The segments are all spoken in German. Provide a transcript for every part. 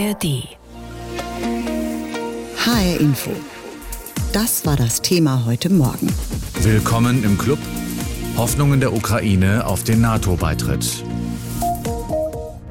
ARD. HR Info. Das war das Thema heute Morgen. Willkommen im Club. Hoffnungen der Ukraine auf den NATO-Beitritt.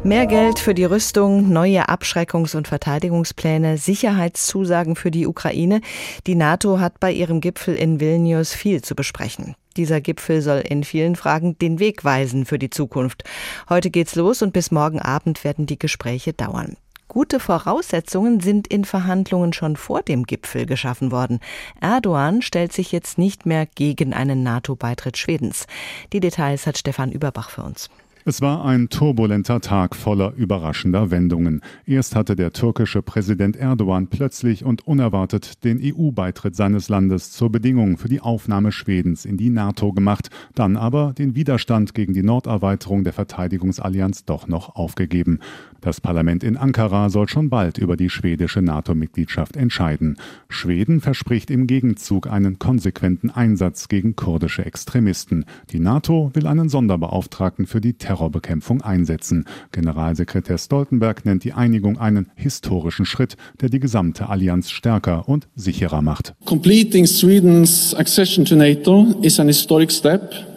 Mehr Geld für die Rüstung, neue Abschreckungs- und Verteidigungspläne, Sicherheitszusagen für die Ukraine. Die NATO hat bei ihrem Gipfel in Vilnius viel zu besprechen. Dieser Gipfel soll in vielen Fragen den Weg weisen für die Zukunft. Heute geht's los und bis morgen Abend werden die Gespräche dauern. Gute Voraussetzungen sind in Verhandlungen schon vor dem Gipfel geschaffen worden. Erdogan stellt sich jetzt nicht mehr gegen einen NATO-Beitritt Schwedens. Die Details hat Stefan Überbach für uns. Es war ein turbulenter Tag voller überraschender Wendungen. Erst hatte der türkische Präsident Erdogan plötzlich und unerwartet den EU-Beitritt seines Landes zur Bedingung für die Aufnahme Schwedens in die NATO gemacht, dann aber den Widerstand gegen die Norderweiterung der Verteidigungsallianz doch noch aufgegeben. Das Parlament in Ankara soll schon bald über die schwedische NATO-Mitgliedschaft entscheiden. Schweden verspricht im Gegenzug einen konsequenten Einsatz gegen kurdische Extremisten. Die NATO will einen Sonderbeauftragten für die Terrorbekämpfung einsetzen. Generalsekretär Stoltenberg nennt die Einigung einen historischen Schritt, der die gesamte Allianz stärker und sicherer macht. Completing Sweden's accession to NATO is an historic step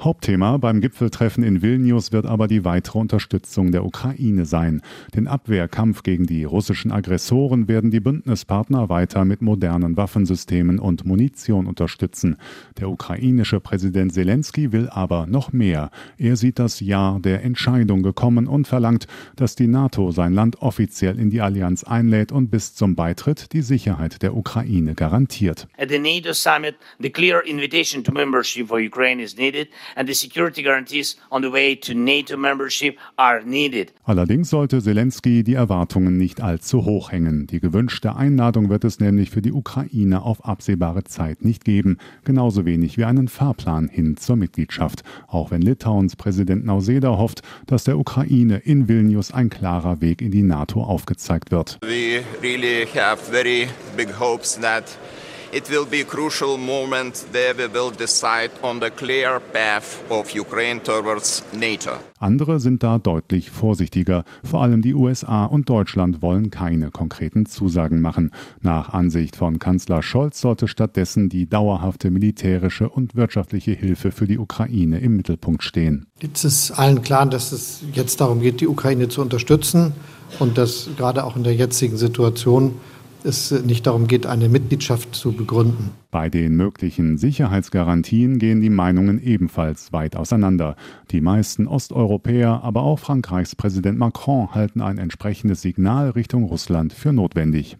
Hauptthema beim Gipfeltreffen in Vilnius wird aber die weitere Unterstützung der Ukraine sein. Den Abwehrkampf gegen die russischen Aggressoren werden die Bündnispartner weiter mit modernen Waffensystemen und Munition unterstützen. Der ukrainische Präsident Zelensky will aber noch mehr. Er sieht das Jahr der Entscheidung gekommen und verlangt, dass die NATO sein Land offiziell in die Allianz einlädt und bis zum Beitritt die Sicherheit der Ukraine garantiert. At the NATO summit, the clear invitation to membership for Ukraine is needed and the security guarantees on the way to NATO membership are needed. Allerdings sollte Zelensky die Erwartungen nicht allzu hoch hängen. Die gewünschte Einladung wird es nämlich für die Ukraine auf absehbare Zeit nicht geben, genauso wenig wie einen Fahrplan hin zur Mitgliedschaft, auch wenn Litauens Präsident Nauseda hofft, dass der Ukraine in Vilnius ein klarer Weg in die NATO aufgezeigt wird. We really have very big hopes that It will be a crucial moment there we will decide on the clear path of Ukraine towards NATO. Andere sind da deutlich vorsichtiger. Vor allem die USA und Deutschland wollen keine konkreten Zusagen machen. Nach Ansicht von Kanzler Scholz sollte stattdessen die dauerhafte militärische und wirtschaftliche Hilfe für die Ukraine im Mittelpunkt stehen. Jetzt ist allen klar, dass es jetzt darum geht, die Ukraine zu unterstützen und dass gerade auch in der jetzigen Situation es nicht darum geht, eine Mitgliedschaft zu begründen. Bei den möglichen Sicherheitsgarantien gehen die Meinungen ebenfalls weit auseinander. Die meisten Osteuropäer, aber auch Frankreichs Präsident Macron halten ein entsprechendes Signal Richtung Russland für notwendig.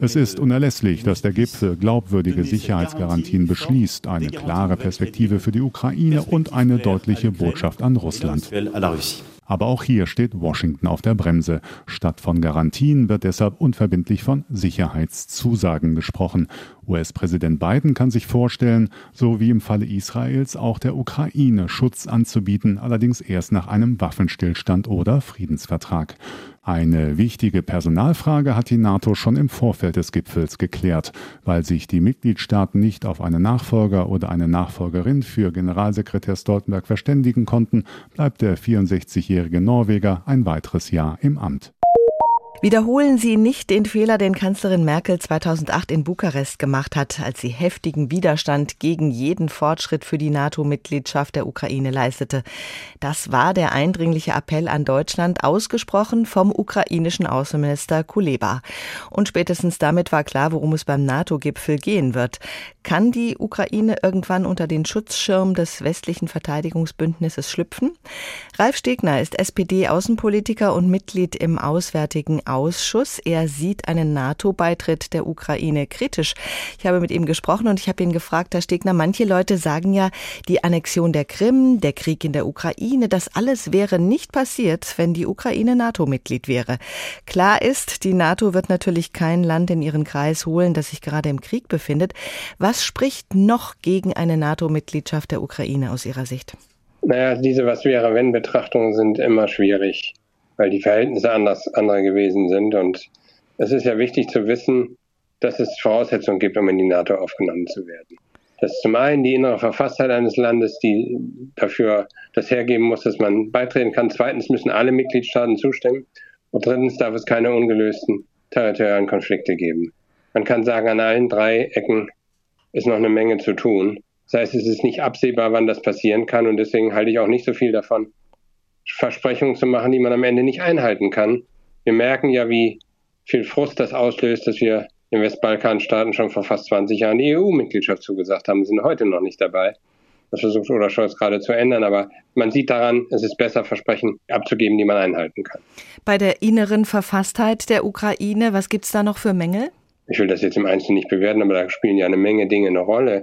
Es ist unerlässlich, dass der Gipfel glaubwürdige Sicherheitsgarantien beschließt, eine klare Perspektive für die Ukraine und eine deutliche Botschaft an Russland. Aber auch hier steht Washington auf der Bremse. Statt von Garantien wird deshalb unverbindlich von Sicherheitszusagen gesprochen. US-Präsident Biden kann sich vorstellen, so wie im Falle Israels auch der Ukraine Schutz anzubieten, allerdings erst nach einem Waffenstillstand oder Friedensvertrag. Eine wichtige Personalfrage hat die NATO schon im Vorfeld des Gipfels geklärt. Weil sich die Mitgliedstaaten nicht auf einen Nachfolger oder eine Nachfolgerin für Generalsekretär Stoltenberg verständigen konnten, bleibt der 64-jährige Norweger ein weiteres Jahr im Amt. Wiederholen Sie nicht den Fehler, den Kanzlerin Merkel 2008 in Bukarest gemacht hat, als sie heftigen Widerstand gegen jeden Fortschritt für die NATO-Mitgliedschaft der Ukraine leistete. Das war der eindringliche Appell an Deutschland, ausgesprochen vom ukrainischen Außenminister Kuleba. Und spätestens damit war klar, worum es beim NATO-Gipfel gehen wird. Kann die Ukraine irgendwann unter den Schutzschirm des westlichen Verteidigungsbündnisses schlüpfen? Ralf Stegner ist SPD-Außenpolitiker und Mitglied im Auswärtigen Ausschuss. Er sieht einen NATO-Beitritt der Ukraine kritisch. Ich habe mit ihm gesprochen und ich habe ihn gefragt, Herr Stegner, manche Leute sagen ja, die Annexion der Krim, der Krieg in der Ukraine, das alles wäre nicht passiert, wenn die Ukraine NATO-Mitglied wäre. Klar ist, die NATO wird natürlich kein Land in ihren Kreis holen, das sich gerade im Krieg befindet. Was spricht noch gegen eine NATO-Mitgliedschaft der Ukraine aus Ihrer Sicht? Naja, diese Was wäre, wenn Betrachtungen sind immer schwierig weil die Verhältnisse anders, andere gewesen sind. Und es ist ja wichtig zu wissen, dass es Voraussetzungen gibt, um in die NATO aufgenommen zu werden. Das ist zum einen die innere Verfasstheit eines Landes, die dafür das hergeben muss, dass man beitreten kann. Zweitens müssen alle Mitgliedstaaten zustimmen. Und drittens darf es keine ungelösten territorialen Konflikte geben. Man kann sagen, an allen drei Ecken ist noch eine Menge zu tun. Das heißt, es ist nicht absehbar, wann das passieren kann. Und deswegen halte ich auch nicht so viel davon, Versprechungen zu machen, die man am Ende nicht einhalten kann. Wir merken ja, wie viel Frust das auslöst, dass wir den Westbalkanstaaten schon vor fast 20 Jahren die EU-Mitgliedschaft zugesagt haben, sind heute noch nicht dabei. Das versucht Olaf Scholz gerade zu ändern, aber man sieht daran, es ist besser, Versprechen abzugeben, die man einhalten kann. Bei der inneren Verfasstheit der Ukraine, was gibt es da noch für Mängel? Ich will das jetzt im Einzelnen nicht bewerten, aber da spielen ja eine Menge Dinge eine Rolle.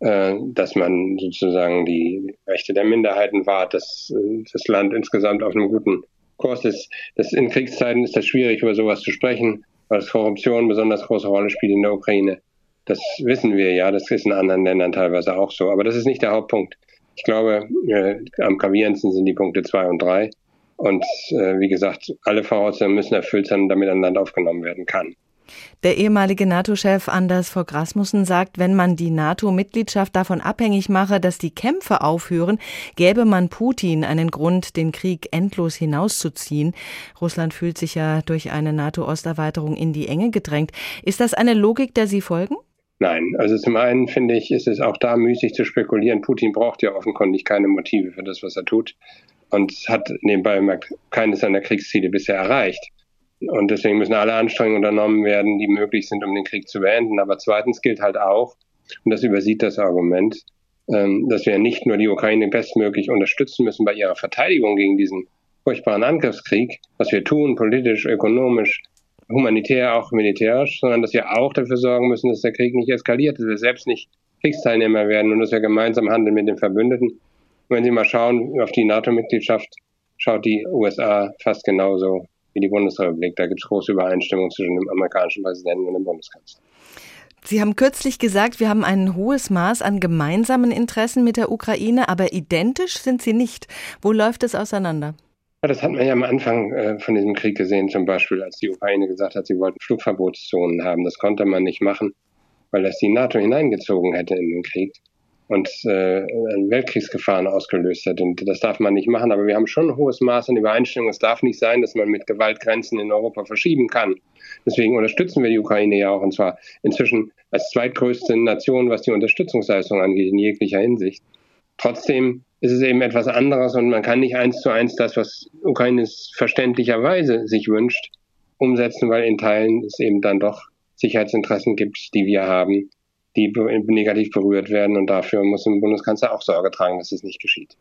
Äh, dass man sozusagen die Rechte der Minderheiten wahrt, dass äh, das Land insgesamt auf einem guten Kurs ist. Das in Kriegszeiten ist das schwierig, über sowas zu sprechen, weil Korruption eine besonders große Rolle spielt in der Ukraine. Das wissen wir ja, das ist in anderen Ländern teilweise auch so. Aber das ist nicht der Hauptpunkt. Ich glaube, äh, am gravierendsten sind die Punkte zwei und drei. Und äh, wie gesagt, alle Voraussetzungen müssen erfüllt sein, damit ein Land aufgenommen werden kann. Der ehemalige NATO-Chef Anders Fogh Rasmussen sagt, wenn man die NATO-Mitgliedschaft davon abhängig mache, dass die Kämpfe aufhören, gäbe man Putin einen Grund, den Krieg endlos hinauszuziehen. Russland fühlt sich ja durch eine NATO-Osterweiterung in die Enge gedrängt. Ist das eine Logik, der Sie folgen? Nein, also zum einen finde ich, ist es auch da müßig zu spekulieren. Putin braucht ja offenkundig keine Motive für das, was er tut und hat nebenbei keines seiner Kriegsziele bisher erreicht. Und deswegen müssen alle Anstrengungen unternommen werden, die möglich sind, um den Krieg zu beenden. Aber zweitens gilt halt auch, und das übersieht das Argument, ähm, dass wir nicht nur die Ukraine bestmöglich unterstützen müssen bei ihrer Verteidigung gegen diesen furchtbaren Angriffskrieg, was wir tun, politisch, ökonomisch, humanitär, auch militärisch, sondern dass wir auch dafür sorgen müssen, dass der Krieg nicht eskaliert, dass wir selbst nicht Kriegsteilnehmer werden und dass wir gemeinsam handeln mit den Verbündeten. Und wenn Sie mal schauen auf die NATO-Mitgliedschaft, schaut die USA fast genauso wie die Bundesrepublik. Da gibt es große Übereinstimmung zwischen dem amerikanischen Präsidenten und dem Bundeskanzler. Sie haben kürzlich gesagt, wir haben ein hohes Maß an gemeinsamen Interessen mit der Ukraine, aber identisch sind sie nicht. Wo läuft es auseinander? Ja, das hat man ja am Anfang äh, von diesem Krieg gesehen, zum Beispiel, als die Ukraine gesagt hat, sie wollten Flugverbotszonen haben. Das konnte man nicht machen, weil das die NATO hineingezogen hätte in den Krieg und äh, Weltkriegsgefahren ausgelöst hat. Und das darf man nicht machen. Aber wir haben schon ein hohes Maß an Übereinstimmung. Es darf nicht sein, dass man mit Gewalt Grenzen in Europa verschieben kann. Deswegen unterstützen wir die Ukraine ja auch, und zwar inzwischen als zweitgrößte Nation, was die Unterstützungsleistung angeht, in jeglicher Hinsicht. Trotzdem ist es eben etwas anderes und man kann nicht eins zu eins das, was Ukraine verständlicherweise sich wünscht, umsetzen, weil in Teilen es eben dann doch Sicherheitsinteressen gibt, die wir haben, die negativ berührt werden. Und dafür muss ein Bundeskanzler auch Sorge tragen, dass es nicht geschieht.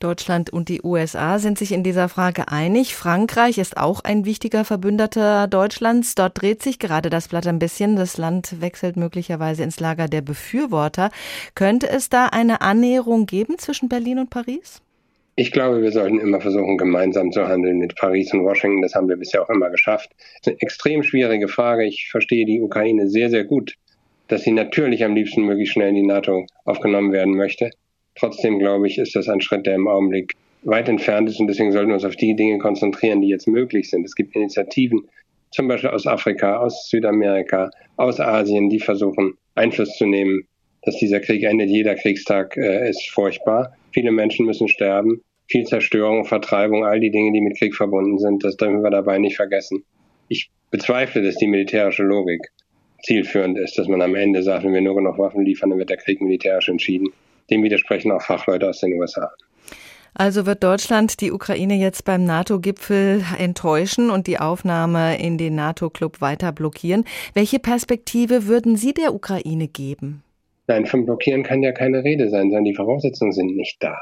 Deutschland und die USA sind sich in dieser Frage einig. Frankreich ist auch ein wichtiger Verbündeter Deutschlands. Dort dreht sich gerade das Blatt ein bisschen. Das Land wechselt möglicherweise ins Lager der Befürworter. Könnte es da eine Annäherung geben zwischen Berlin und Paris? Ich glaube, wir sollten immer versuchen, gemeinsam zu handeln mit Paris und Washington. Das haben wir bisher auch immer geschafft. Das ist eine extrem schwierige Frage. Ich verstehe die Ukraine sehr, sehr gut dass sie natürlich am liebsten möglichst schnell in die NATO aufgenommen werden möchte. Trotzdem glaube ich, ist das ein Schritt, der im Augenblick weit entfernt ist und deswegen sollten wir uns auf die Dinge konzentrieren, die jetzt möglich sind. Es gibt Initiativen, zum Beispiel aus Afrika, aus Südamerika, aus Asien, die versuchen, Einfluss zu nehmen, dass dieser Krieg endet. Jeder Kriegstag äh, ist furchtbar. Viele Menschen müssen sterben. Viel Zerstörung, Vertreibung, all die Dinge, die mit Krieg verbunden sind, das dürfen wir dabei nicht vergessen. Ich bezweifle, dass die militärische Logik zielführend ist, dass man am Ende sagt, wenn wir nur genug Waffen liefern, dann wird der Krieg militärisch entschieden. Dem widersprechen auch Fachleute aus den USA. Also wird Deutschland die Ukraine jetzt beim NATO-Gipfel enttäuschen und die Aufnahme in den NATO-Club weiter blockieren. Welche Perspektive würden Sie der Ukraine geben? Nein, von Blockieren kann ja keine Rede sein, sondern die Voraussetzungen sind nicht da.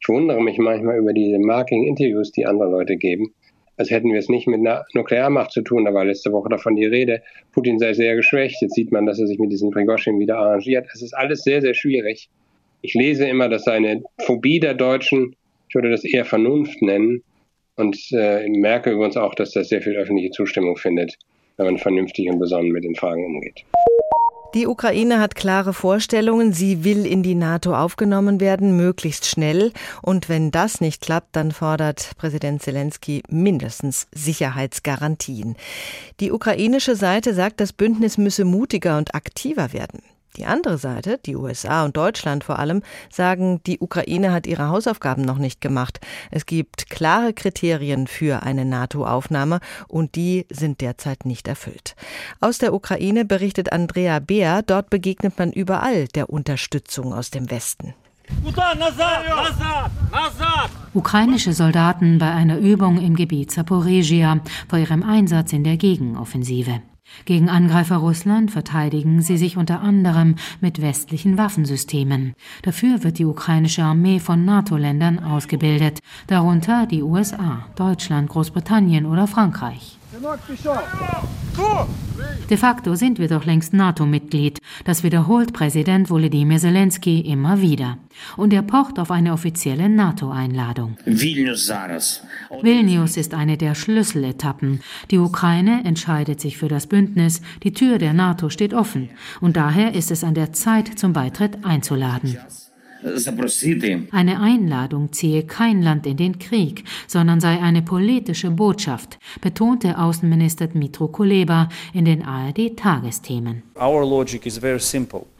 Ich wundere mich manchmal über diese Marking-Interviews, die andere Leute geben als hätten wir es nicht mit einer Nuklearmacht zu tun. Da war letzte Woche davon die Rede. Putin sei sehr geschwächt. Jetzt sieht man, dass er sich mit diesem Prigoschin wieder arrangiert. Es ist alles sehr, sehr schwierig. Ich lese immer, dass seine Phobie der Deutschen, ich würde das eher Vernunft nennen, und äh, merke übrigens auch, dass das sehr viel öffentliche Zustimmung findet, wenn man vernünftig und besonnen mit den Fragen umgeht. Die Ukraine hat klare Vorstellungen. Sie will in die NATO aufgenommen werden, möglichst schnell. Und wenn das nicht klappt, dann fordert Präsident Zelensky mindestens Sicherheitsgarantien. Die ukrainische Seite sagt, das Bündnis müsse mutiger und aktiver werden. Die andere Seite, die USA und Deutschland vor allem, sagen, die Ukraine hat ihre Hausaufgaben noch nicht gemacht. Es gibt klare Kriterien für eine NATO-Aufnahme und die sind derzeit nicht erfüllt. Aus der Ukraine berichtet Andrea Beer, dort begegnet man überall der Unterstützung aus dem Westen. Ukrainische Soldaten bei einer Übung im Gebiet Zaporizhia vor ihrem Einsatz in der Gegenoffensive. Gegen Angreifer Russland verteidigen sie sich unter anderem mit westlichen Waffensystemen. Dafür wird die ukrainische Armee von NATO-Ländern ausgebildet, darunter die USA, Deutschland, Großbritannien oder Frankreich. De facto sind wir doch längst NATO-Mitglied. Das wiederholt Präsident Volodymyr Zelensky immer wieder. Und er pocht auf eine offizielle NATO-Einladung. Vilnius ist eine der Schlüsseletappen. Die Ukraine entscheidet sich für das Bündnis. Die Tür der NATO steht offen. Und daher ist es an der Zeit, zum Beitritt einzuladen. Eine Einladung ziehe kein Land in den Krieg, sondern sei eine politische Botschaft, betonte Außenminister Dmitro Kuleba in den ARD-Tagesthemen.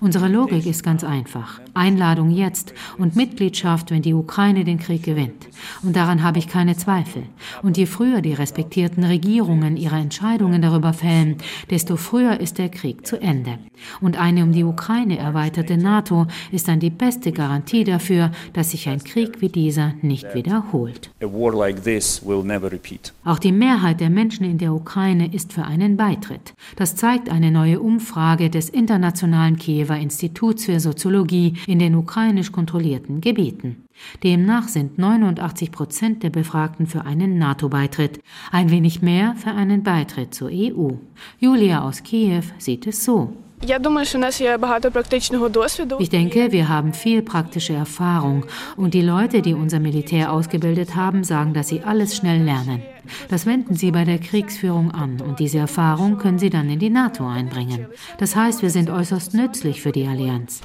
Unsere Logik ist ganz einfach. Einladung jetzt und Mitgliedschaft, wenn die Ukraine den Krieg gewinnt. Und daran habe ich keine Zweifel. Und je früher die respektierten Regierungen ihre Entscheidungen darüber fällen, desto früher ist der Krieg zu Ende. Und eine um die Ukraine erweiterte NATO ist dann die beste Garantie Garantie dafür, dass sich ein Krieg wie dieser nicht wiederholt. Auch die Mehrheit der Menschen in der Ukraine ist für einen Beitritt. Das zeigt eine neue Umfrage des Internationalen Kiewer Instituts für Soziologie in den ukrainisch kontrollierten Gebieten. Demnach sind 89 Prozent der Befragten für einen NATO-Beitritt, ein wenig mehr für einen Beitritt zur EU. Julia aus Kiew sieht es so. Ich denke, wir haben viel praktische Erfahrung und die Leute, die unser Militär ausgebildet haben, sagen, dass sie alles schnell lernen. Das wenden sie bei der Kriegsführung an und diese Erfahrung können sie dann in die NATO einbringen. Das heißt, wir sind äußerst nützlich für die Allianz.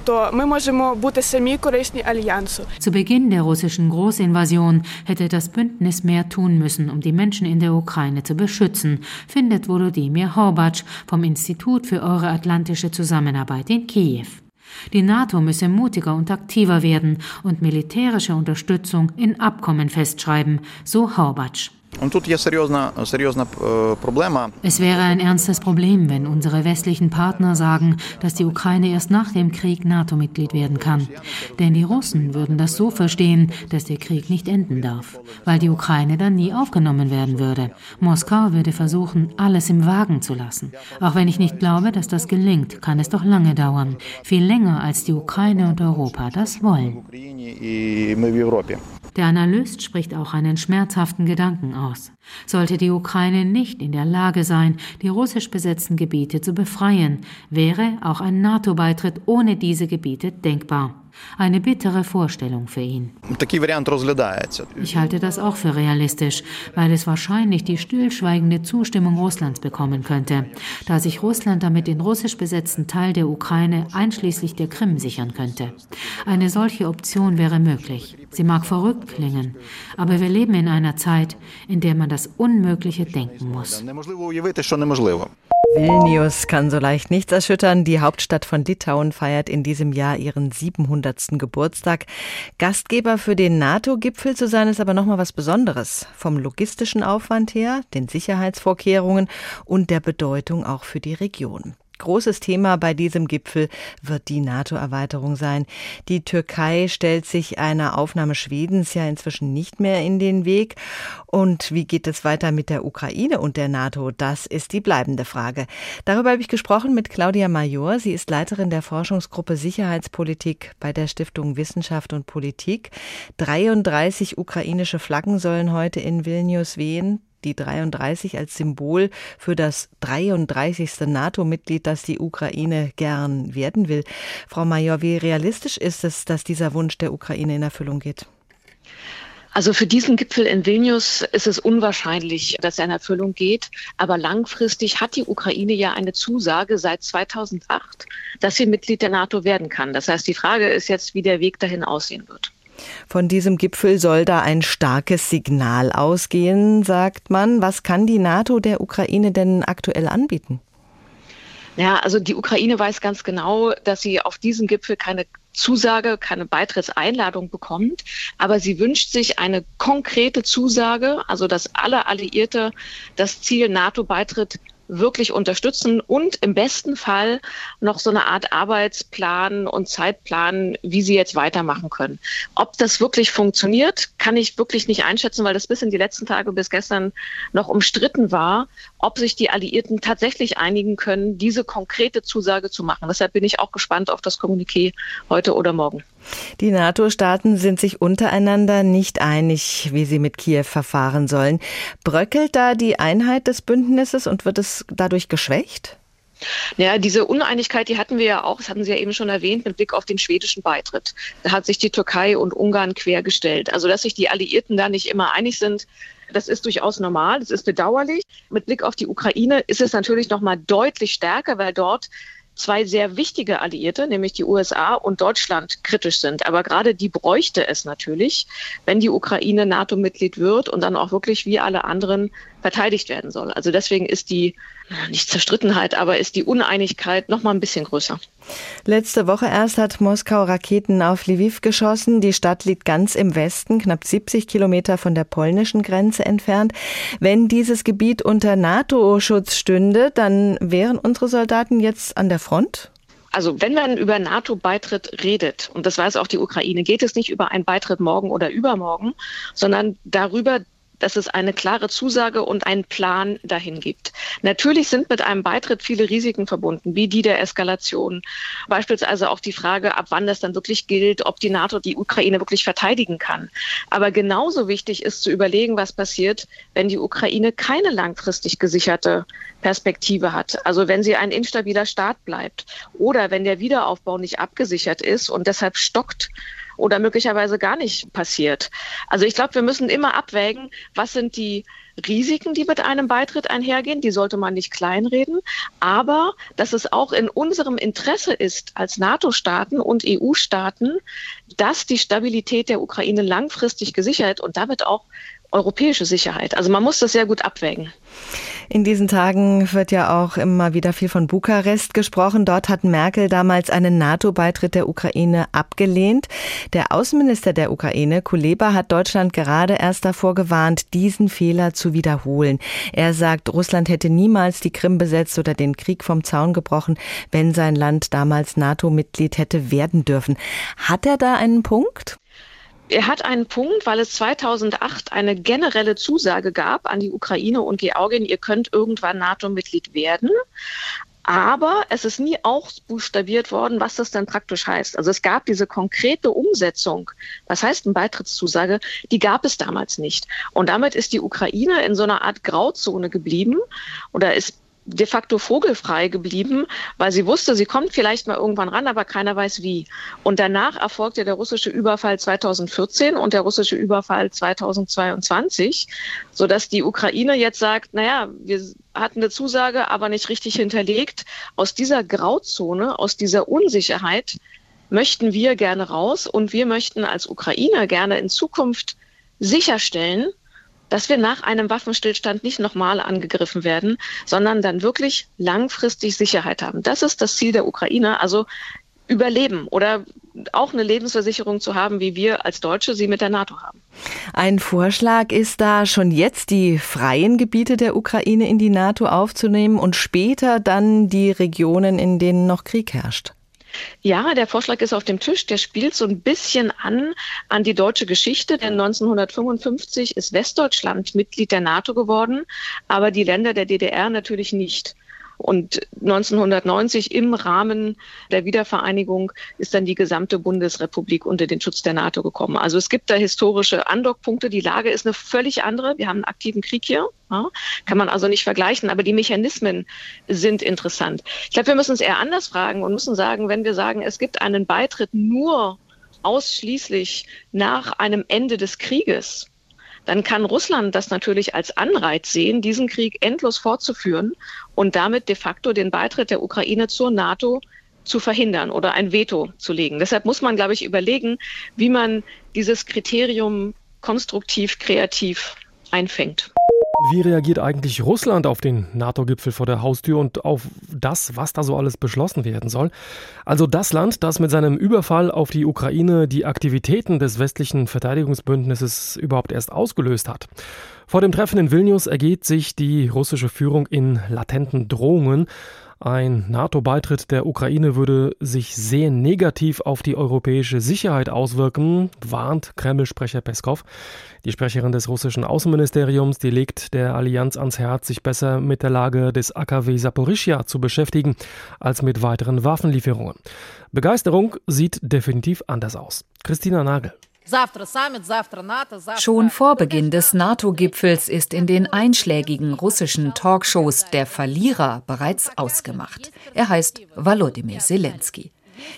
Zu Beginn der russischen Großinvasion hätte das Bündnis mehr tun müssen, um die Menschen in der Ukraine zu beschützen, findet Volodymyr Horbatsch vom Institut für Euroatlantische Zusammenarbeit in Kiew. Die NATO müsse mutiger und aktiver werden und militärische Unterstützung in Abkommen festschreiben, so Horbatsch. Es wäre ein ernstes Problem, wenn unsere westlichen Partner sagen, dass die Ukraine erst nach dem Krieg NATO-Mitglied werden kann. Denn die Russen würden das so verstehen, dass der Krieg nicht enden darf, weil die Ukraine dann nie aufgenommen werden würde. Moskau würde versuchen, alles im Wagen zu lassen. Auch wenn ich nicht glaube, dass das gelingt, kann es doch lange dauern. Viel länger, als die Ukraine und Europa das wollen. Der Analyst spricht auch einen schmerzhaften Gedanken aus. Sollte die Ukraine nicht in der Lage sein, die russisch besetzten Gebiete zu befreien, wäre auch ein NATO-Beitritt ohne diese Gebiete denkbar. Eine bittere Vorstellung für ihn. Ich halte das auch für realistisch, weil es wahrscheinlich die stillschweigende Zustimmung Russlands bekommen könnte, da sich Russland damit den russisch besetzten Teil der Ukraine einschließlich der Krim sichern könnte. Eine solche Option wäre möglich. Sie mag verrückt klingen, aber wir leben in einer Zeit, in der man das Unmögliche denken muss. Vilnius kann so leicht nichts erschüttern. Die Hauptstadt von Litauen feiert in diesem Jahr ihren 700. Geburtstag. Gastgeber für den NATO-Gipfel zu sein, ist aber nochmal was Besonderes. Vom logistischen Aufwand her, den Sicherheitsvorkehrungen und der Bedeutung auch für die Region. Großes Thema bei diesem Gipfel wird die NATO-Erweiterung sein. Die Türkei stellt sich einer Aufnahme Schwedens ja inzwischen nicht mehr in den Weg. Und wie geht es weiter mit der Ukraine und der NATO? Das ist die bleibende Frage. Darüber habe ich gesprochen mit Claudia Major. Sie ist Leiterin der Forschungsgruppe Sicherheitspolitik bei der Stiftung Wissenschaft und Politik. 33 ukrainische Flaggen sollen heute in Vilnius wehen die 33 als Symbol für das 33. NATO-Mitglied, das die Ukraine gern werden will. Frau Major, wie realistisch ist es, dass dieser Wunsch der Ukraine in Erfüllung geht? Also für diesen Gipfel in Vilnius ist es unwahrscheinlich, dass er in Erfüllung geht. Aber langfristig hat die Ukraine ja eine Zusage seit 2008, dass sie Mitglied der NATO werden kann. Das heißt, die Frage ist jetzt, wie der Weg dahin aussehen wird. Von diesem Gipfel soll da ein starkes Signal ausgehen, sagt man. Was kann die NATO der Ukraine denn aktuell anbieten? Ja, also die Ukraine weiß ganz genau, dass sie auf diesem Gipfel keine Zusage, keine Beitrittseinladung bekommt. Aber sie wünscht sich eine konkrete Zusage, also dass alle Alliierte das Ziel NATO-Beitritt wirklich unterstützen und im besten Fall noch so eine Art Arbeitsplan und Zeitplan, wie sie jetzt weitermachen können. Ob das wirklich funktioniert, kann ich wirklich nicht einschätzen, weil das bis in die letzten Tage bis gestern noch umstritten war, ob sich die Alliierten tatsächlich einigen können, diese konkrete Zusage zu machen. Deshalb bin ich auch gespannt auf das Kommuniqué heute oder morgen. Die NATO-Staaten sind sich untereinander nicht einig, wie sie mit Kiew verfahren sollen. Bröckelt da die Einheit des Bündnisses und wird es dadurch geschwächt? Ja, diese Uneinigkeit, die hatten wir ja auch, das hatten Sie ja eben schon erwähnt, mit Blick auf den schwedischen Beitritt. Da hat sich die Türkei und Ungarn quergestellt. Also, dass sich die Alliierten da nicht immer einig sind, das ist durchaus normal, das ist bedauerlich. Mit Blick auf die Ukraine ist es natürlich noch mal deutlich stärker, weil dort zwei sehr wichtige Alliierte, nämlich die USA und Deutschland, kritisch sind. Aber gerade die bräuchte es natürlich, wenn die Ukraine NATO-Mitglied wird und dann auch wirklich wie alle anderen verteidigt werden soll. Also deswegen ist die nicht Zerstrittenheit, aber ist die Uneinigkeit noch mal ein bisschen größer. Letzte Woche erst hat Moskau Raketen auf Lviv geschossen. Die Stadt liegt ganz im Westen, knapp 70 Kilometer von der polnischen Grenze entfernt. Wenn dieses Gebiet unter NATO-Schutz stünde, dann wären unsere Soldaten jetzt an der Front? Also wenn man über NATO-Beitritt redet, und das weiß auch die Ukraine, geht es nicht über einen Beitritt morgen oder übermorgen, sondern darüber, dass es eine klare Zusage und einen Plan dahin gibt. Natürlich sind mit einem Beitritt viele Risiken verbunden, wie die der Eskalation. Beispielsweise auch die Frage, ab wann das dann wirklich gilt, ob die NATO die Ukraine wirklich verteidigen kann. Aber genauso wichtig ist zu überlegen, was passiert, wenn die Ukraine keine langfristig gesicherte Perspektive hat. Also wenn sie ein instabiler Staat bleibt oder wenn der Wiederaufbau nicht abgesichert ist und deshalb stockt oder möglicherweise gar nicht passiert. Also ich glaube, wir müssen immer abwägen, was sind die Risiken, die mit einem Beitritt einhergehen, die sollte man nicht kleinreden, aber dass es auch in unserem Interesse ist als NATO-Staaten und EU-Staaten, dass die Stabilität der Ukraine langfristig gesichert und damit auch europäische Sicherheit. Also man muss das sehr gut abwägen. In diesen Tagen wird ja auch immer wieder viel von Bukarest gesprochen. Dort hat Merkel damals einen NATO-Beitritt der Ukraine abgelehnt. Der Außenminister der Ukraine, Kuleba, hat Deutschland gerade erst davor gewarnt, diesen Fehler zu wiederholen. Er sagt, Russland hätte niemals die Krim besetzt oder den Krieg vom Zaun gebrochen, wenn sein Land damals NATO-Mitglied hätte werden dürfen. Hat er da einen Punkt? Er hat einen Punkt, weil es 2008 eine generelle Zusage gab an die Ukraine und Georgien, ihr könnt irgendwann NATO-Mitglied werden. Aber es ist nie ausbuchstabiert worden, was das dann praktisch heißt. Also es gab diese konkrete Umsetzung, was heißt eine Beitrittszusage, die gab es damals nicht. Und damit ist die Ukraine in so einer Art Grauzone geblieben oder ist de facto vogelfrei geblieben, weil sie wusste, sie kommt vielleicht mal irgendwann ran, aber keiner weiß wie. Und danach erfolgte der russische Überfall 2014 und der russische Überfall 2022, sodass die Ukraine jetzt sagt, naja, wir hatten eine Zusage, aber nicht richtig hinterlegt. Aus dieser Grauzone, aus dieser Unsicherheit möchten wir gerne raus und wir möchten als Ukraine gerne in Zukunft sicherstellen, dass wir nach einem Waffenstillstand nicht nochmal angegriffen werden, sondern dann wirklich langfristig Sicherheit haben. Das ist das Ziel der Ukraine, also überleben oder auch eine Lebensversicherung zu haben, wie wir als Deutsche sie mit der NATO haben. Ein Vorschlag ist da, schon jetzt die freien Gebiete der Ukraine in die NATO aufzunehmen und später dann die Regionen, in denen noch Krieg herrscht. Ja, der Vorschlag ist auf dem Tisch. Der spielt so ein bisschen an an die deutsche Geschichte, denn 1955 ist Westdeutschland Mitglied der NATO geworden, aber die Länder der DDR natürlich nicht. Und 1990 im Rahmen der Wiedervereinigung ist dann die gesamte Bundesrepublik unter den Schutz der NATO gekommen. Also es gibt da historische Andockpunkte. Die Lage ist eine völlig andere. Wir haben einen aktiven Krieg hier. Ja, kann man also nicht vergleichen, aber die Mechanismen sind interessant. Ich glaube, wir müssen es eher anders fragen und müssen sagen, wenn wir sagen, es gibt einen Beitritt nur ausschließlich nach einem Ende des Krieges, dann kann Russland das natürlich als Anreiz sehen, diesen Krieg endlos fortzuführen und damit de facto den Beitritt der Ukraine zur NATO zu verhindern oder ein Veto zu legen. Deshalb muss man, glaube ich, überlegen, wie man dieses Kriterium konstruktiv, kreativ einfängt. Wie reagiert eigentlich Russland auf den NATO-Gipfel vor der Haustür und auf das, was da so alles beschlossen werden soll? Also das Land, das mit seinem Überfall auf die Ukraine die Aktivitäten des westlichen Verteidigungsbündnisses überhaupt erst ausgelöst hat. Vor dem Treffen in Vilnius ergeht sich die russische Führung in latenten Drohungen. Ein NATO-Beitritt der Ukraine würde sich sehr negativ auf die europäische Sicherheit auswirken, warnt Kreml-Sprecher Peskov. Die Sprecherin des russischen Außenministeriums, die legt der Allianz ans Herz, sich besser mit der Lage des AKW Saporischia zu beschäftigen, als mit weiteren Waffenlieferungen. Begeisterung sieht definitiv anders aus. Christina Nagel. Schon vor Beginn des NATO-Gipfels ist in den einschlägigen russischen Talkshows der Verlierer bereits ausgemacht. Er heißt Volodymyr Zelensky.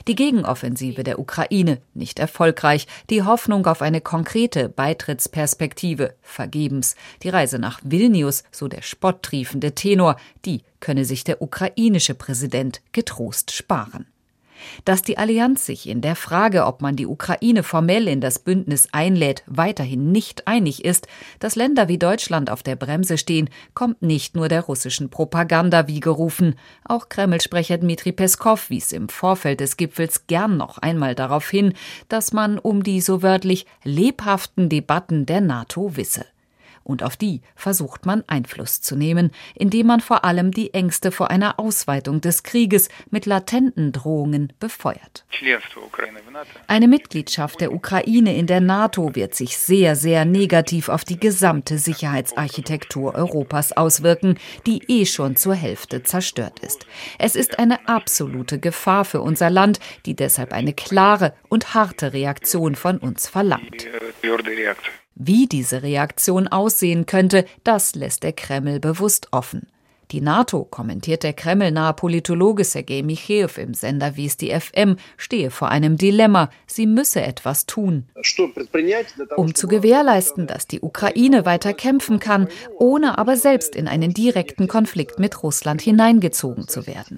Die Gegenoffensive der Ukraine nicht erfolgreich, die Hoffnung auf eine konkrete Beitrittsperspektive vergebens, die Reise nach Vilnius, so der spotttriefende Tenor, die könne sich der ukrainische Präsident getrost sparen dass die Allianz sich in der Frage, ob man die Ukraine formell in das Bündnis einlädt, weiterhin nicht einig ist, dass Länder wie Deutschland auf der Bremse stehen, kommt nicht nur der russischen Propaganda wie gerufen. Auch Kreml-Sprecher Dmitri Peskov wies im Vorfeld des Gipfels gern noch einmal darauf hin, dass man um die so wörtlich lebhaften Debatten der NATO wisse und auf die versucht man Einfluss zu nehmen, indem man vor allem die Ängste vor einer Ausweitung des Krieges mit latenten Drohungen befeuert. Eine Mitgliedschaft der Ukraine in der NATO wird sich sehr, sehr negativ auf die gesamte Sicherheitsarchitektur Europas auswirken, die eh schon zur Hälfte zerstört ist. Es ist eine absolute Gefahr für unser Land, die deshalb eine klare und harte Reaktion von uns verlangt. Wie diese Reaktion aussehen könnte, das lässt der Kreml bewusst offen. Die NATO, kommentiert der Kreml-nahe Politologe Sergei Michev im Sender Visti FM, stehe vor einem Dilemma. Sie müsse etwas tun. Um zu gewährleisten, dass die Ukraine weiter kämpfen kann, ohne aber selbst in einen direkten Konflikt mit Russland hineingezogen zu werden.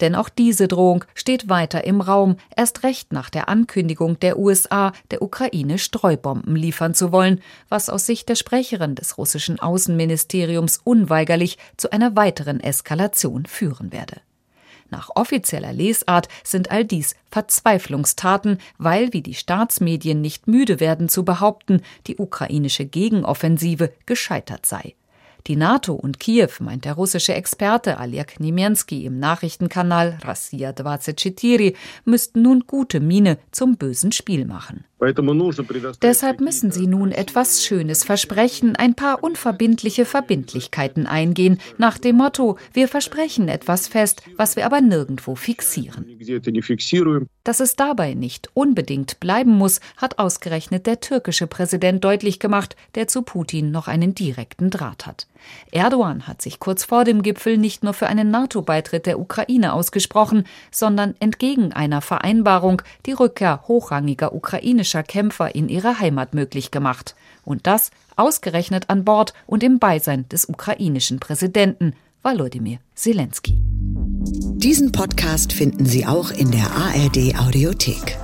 Denn auch diese Drohung steht weiter im Raum, erst recht nach der Ankündigung der USA, der Ukraine Streubomben liefern zu wollen, was aus Sicht der Sprecherin des russischen Außenministeriums unweigerlich zu einer weiteren Eskalation führen werde. Nach offizieller Lesart sind all dies Verzweiflungstaten, weil, wie die Staatsmedien nicht müde werden zu behaupten, die ukrainische Gegenoffensive gescheitert sei. Die NATO und Kiew, meint der russische Experte Oleg Niemensky im Nachrichtenkanal Rassia 24, müssten nun gute Miene zum bösen Spiel machen. Deshalb müssen sie nun etwas Schönes versprechen, ein paar unverbindliche Verbindlichkeiten eingehen, nach dem Motto, wir versprechen etwas fest, was wir aber nirgendwo fixieren. Dass es dabei nicht unbedingt bleiben muss, hat ausgerechnet der türkische Präsident deutlich gemacht, der zu Putin noch einen direkten Draht hat. Erdogan hat sich kurz vor dem Gipfel nicht nur für einen NATO-Beitritt der Ukraine ausgesprochen, sondern entgegen einer Vereinbarung die Rückkehr hochrangiger ukrainischer Kämpfer in ihre Heimat möglich gemacht. Und das ausgerechnet an Bord und im Beisein des ukrainischen Präsidenten Volodymyr Zelensky. Diesen Podcast finden Sie auch in der ARD Audiothek.